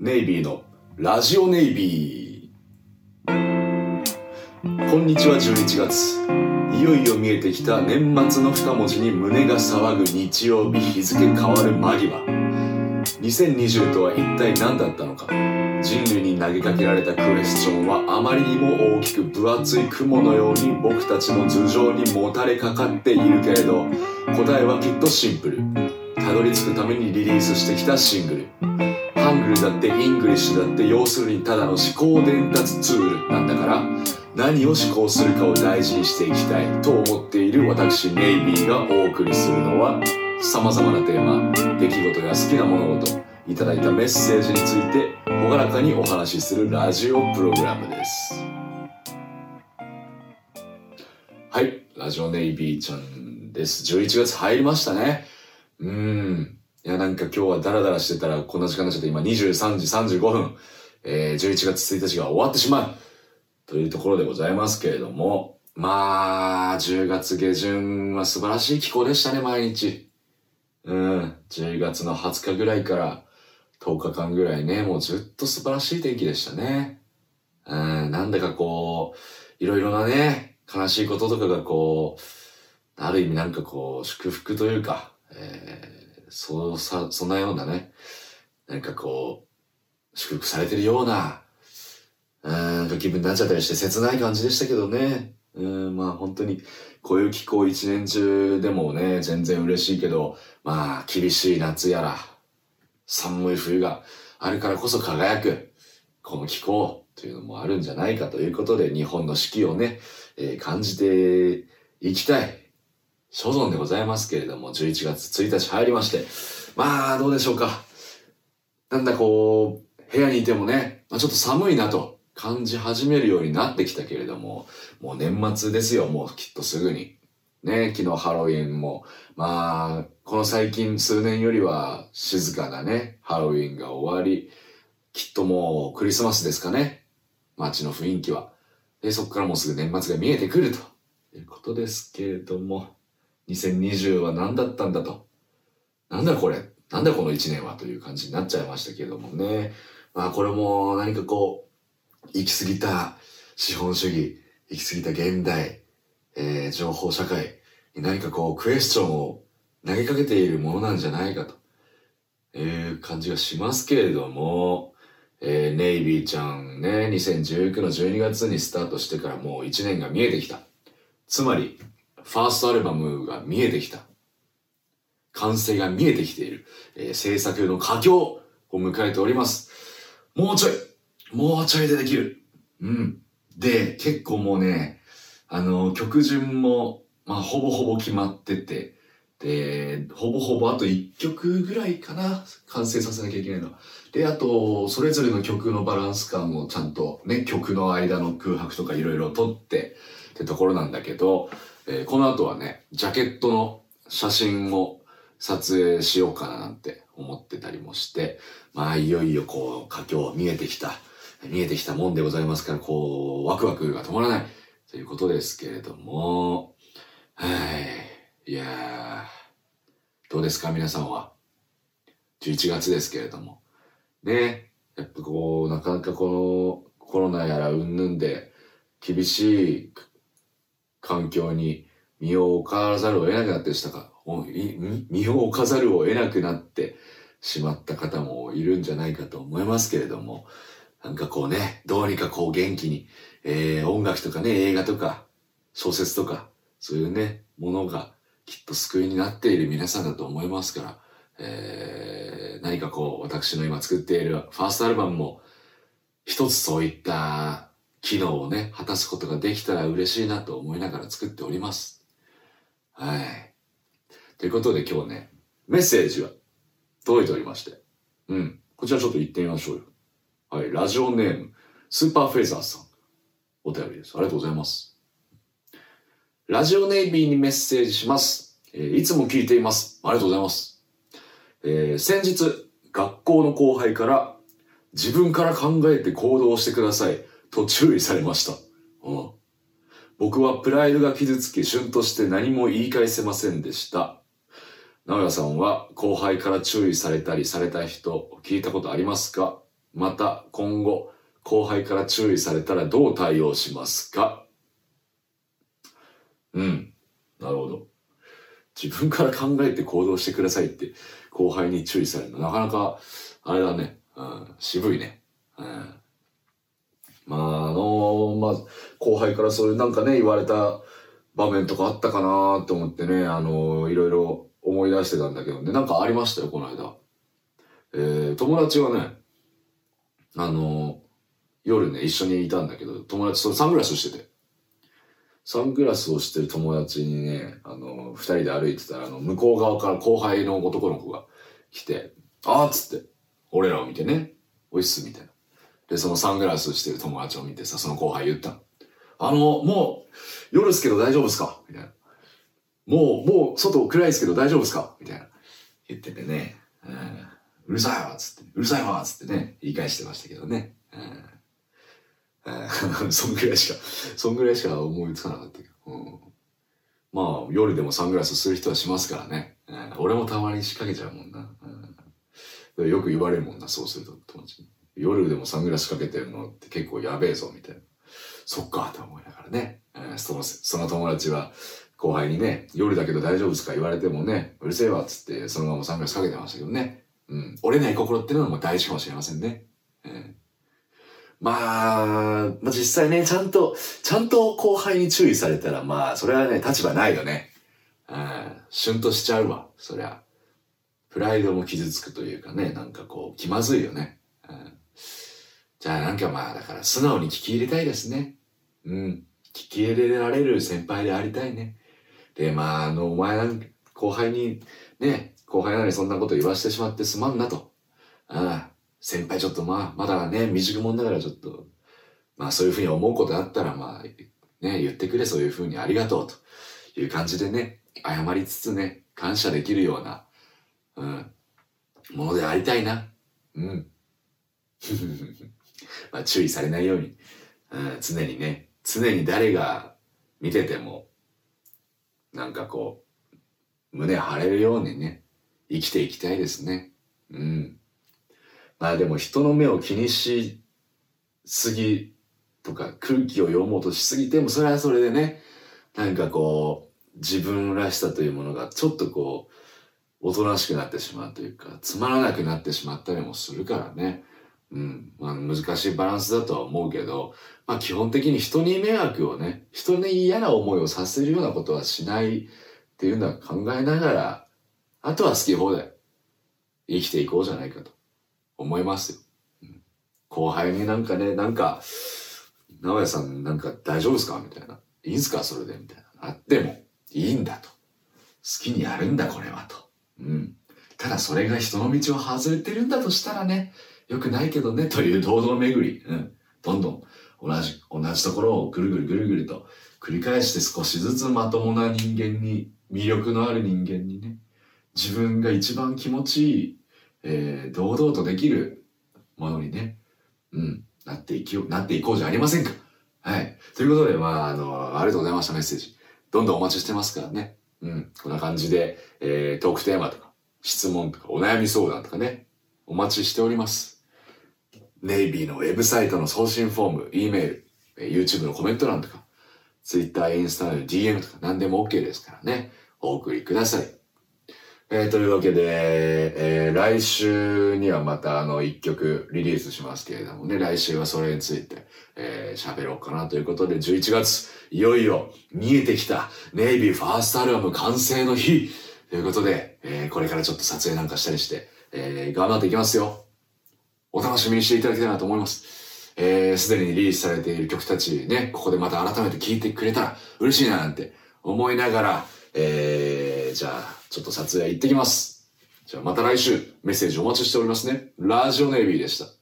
ネイビーのラジオネイビー。こんにちは11月。いよいよ見えてきた年末の二文字に胸が騒ぐ日曜日日付変わる間際。2020とは一体何だったのか人類に投げかけられたクエスチョンはあまりにも大きく分厚い雲のように僕たちの頭上にもたれかかっているけれど答えはきっとシンプルたどり着くためにリリースしてきたシングルングルだって English だって要するにただの思考伝達ツールなんだから何を思考するかを大事にしていきたいと思っている私ネイビーがお送りするのは様々なテーマ出来事や好きな物事いただいたメッセージについて朗らかにお話しするラジオプログラムです。はいラジオネイビーちゃんです。11月入りましたね。うん。いやなんか今日はダラダラしてたらこんな時間になっちゃって今23時35分、えー、11月1日が終わってしまう。というところでございますけれども。まあ10月下旬は素晴らしい気候でしたね毎日。うん。10月の20日ぐらいから10日間ぐらいね、もうずっと素晴らしい天気でしたね。うん、なんだかこう、いろいろなね、悲しいこととかがこう、ある意味なんかこう、祝福というか、えー、そうさ、そんなようなね、なんかこう、祝福されてるような、うん、なんか気分になっちゃったりして切ない感じでしたけどね。うん、まあ本当に、こういう気候一年中でもね、全然嬉しいけど、まあ厳しい夏やら、寒い冬があるからこそ輝く、この気候というのもあるんじゃないかということで、日本の四季をね、えー、感じていきたい、所存でございますけれども、11月1日入りまして、まあ、どうでしょうか。なんだこう、部屋にいてもね、まあ、ちょっと寒いなと感じ始めるようになってきたけれども、もう年末ですよ、もうきっとすぐに。ね、昨日ハロウィンも、まあ、この最近数年よりは静かなね、ハロウィンが終わり、きっともうクリスマスですかね。街の雰囲気は。で、そこからもうすぐ年末が見えてくるということですけれども、2020は何だったんだと。なんだこれなんだこの1年はという感じになっちゃいましたけれどもね。まあこれも何かこう、行き過ぎた資本主義、行き過ぎた現代、えー、情報社会に何かこうクエスチョンを投げかけているものなんじゃないかという感じがしますけれども、えー、ネイビーちゃんね、2019の12月にスタートしてからもう1年が見えてきた。つまり、ファーストアルバムが見えてきた。完成が見えてきている。えー、制作の佳境を迎えております。もうちょいもうちょいでできるうん。で、結構もうね、あの、曲順も、まあ、ほぼほぼ決まってて、で、ほぼほぼあと1曲ぐらいかな、完成させなきゃいけないのは。で、あと、それぞれの曲のバランス感をちゃんとね、曲の間の空白とかいろいろ撮ってってところなんだけど、えー、この後はね、ジャケットの写真を撮影しようかななんて思ってたりもして、まあ、いよいよこう、佳境見えてきた、見えてきたもんでございますから、こう、ワクワクが止まらない。ということですけれども、はい。いやー、どうですか皆さんは？11月ですけれども。ね。やっぱこう、なかなかこのコロナやらうんぬんで厳しい環境に身を置かざるを得なくなってしたか、身を置かざるを得なくなってしまった方もいるんじゃないかと思いますけれども、なんかこうね、どうにかこう元気にえー、音楽とかね、映画とか、小説とか、そういうね、ものがきっと救いになっている皆さんだと思いますから、えー、何かこう、私の今作っているファーストアルバムも、一つそういった機能をね、果たすことができたら嬉しいなと思いながら作っております。はい。ということで今日ね、メッセージが届いておりまして。うん。こちらちょっと言ってみましょうよ。はい。ラジオネーム、スーパーフェイザーさん。お便りです。ありがとうございます。ラジオネイビーにメッセージします。えー、いつも聞いています。ありがとうございます。えー、先日、学校の後輩から自分から考えて行動してくださいと注意されました。うん、僕はプライドが傷つき、旬として何も言い返せませんでした。直哉さんは後輩から注意されたりされた人聞いたことありますか？また今後、後輩から注意されたらどう対応しますか？うん。なるほど。自分から考えて行動してくださいって後輩に注意されるの。なかなか、あれだね。うん、渋いね。うん。まあ、あのまあ、後輩からそういうなんかね、言われた場面とかあったかなと思ってね、あのいろいろ思い出してたんだけどね、なんかありましたよ、この間。えー、友達がね、あの夜ね、一緒にいたんだけど、友達とサングラスをしてて。サングラスをしてる友達にね、あの、二人で歩いてたら、あの、向こう側から後輩の男の子が来て、あーっつって、俺らを見てね、おいっす、みたいな。で、そのサングラスしてる友達を見てさ、その後輩言ったあの、もう、夜っすけど大丈夫っすか？みたいな。もう、もう、外暗いっすけど大丈夫っすか？みたいな。言っててね、うん、うるさいわつって、うるさいわつってね、言い返してましたけどね。うん、そんぐらいしか、そんぐらいしか思いつかなかったけど。うん、まあ、夜でもサングラスする人はしますからね。うん、俺もたまに仕掛けちゃうもんな。うん、よく言われるもんな、そうすると友達に。夜でもサングラスかけてるのって結構やべえぞ、みたいな。そっか、と思いながらね。その、その友達は後輩にね、夜だけど大丈夫ですか言われてもね、うるせえわ、つって、そのままサングラスかけてましたけどね。うん。折れない心っていうのも大事かもしれませんね。えー、まあ、まあ実際ね、ちゃんと、ちゃんと後輩に注意されたら、まあ、それはね、立場ないよね。うん。シュンとしちゃうわ、そりゃ。プライドも傷つくというかね、なんかこう、気まずいよね。じゃあなんかまあ、だから素直に聞き入れたいですね。うん。聞き入れられる先輩でありたいね。で、まあ、あの、お前なん、後輩に、ね、後輩なのにそんなこと言わしてしまってすまんなと。ああ、先輩ちょっとまあ、まだね、未熟者だからちょっと、まあそういうふうに思うことあったら、まあ、ね、言ってくれ、そういうふうにありがとうという感じでね、謝りつつね、感謝できるような、うん、ものでありたいな。うん。まあ、注意されないように、うん、常にね、常に誰が見てても、なんかこう、胸張れるようにね、生きていきたいですね。うん。まあでも人の目を気にしすぎとか空気を読もうとしすぎても、それはそれでね、なんかこう、自分らしさというものがちょっとこう、おとなしくなってしまうというか、つまらなくなってしまったりもするからね。うん。まあ、難しいバランスだとは思うけど、まあ、基本的に人に迷惑をね、人に嫌な思いをさせるようなことはしないっていうのは考えながら、あとは好き放題生きていこうじゃないかと思いますよ。うん、後輩になんかね、なんか、直哉さんなんか大丈夫ですか？みたいな。いいんすか？それで？みたいな。あってもいいんだと。好きにやるんだこれはと。うん。ただそれが人の道を外れてるんだとしたらね、良くないけどね、という堂々巡り。うん。どんどん同じ、同じところをぐるぐるぐるぐると繰り返して少しずつまともな人間に、魅力のある人間にね、自分が一番気持ちいい、えー、堂々とできるものにね、うん、なっていきよ、なっていこうじゃありませんか。はい。ということで、まあ、あの、ありがとうございました、メッセージ。どんどんお待ちしてますからね。うん。こんな感じで、えー、トークテーマとか、質問とか、お悩み相談とかね、お待ちしております。ネイビーのウェブサイトの送信フォーム、E メール、YouTube のコメント欄とか、Twitter、インスタの DM とか何でも OK ですからね、お送りください。えー、というわけで、えー、来週にはまたあの一曲リリースしますけれどもね、来週はそれについてえー、喋ろうかなということで、11月、いよいよ見えてきたネイビーファーストアルバム完成の日ということで、えー、これからちょっと撮影なんかしたりして、えー、頑張っていきますよ。楽しみにしていただきたいなと思います。えー、すでにリリースされている曲たちね、ここでまた改めて聴いてくれたら嬉しいななんて思いながら、えー、じゃあ、ちょっと撮影行ってきます。じゃあまた来週メッセージお待ちしておりますね。ラジオネイビーでした。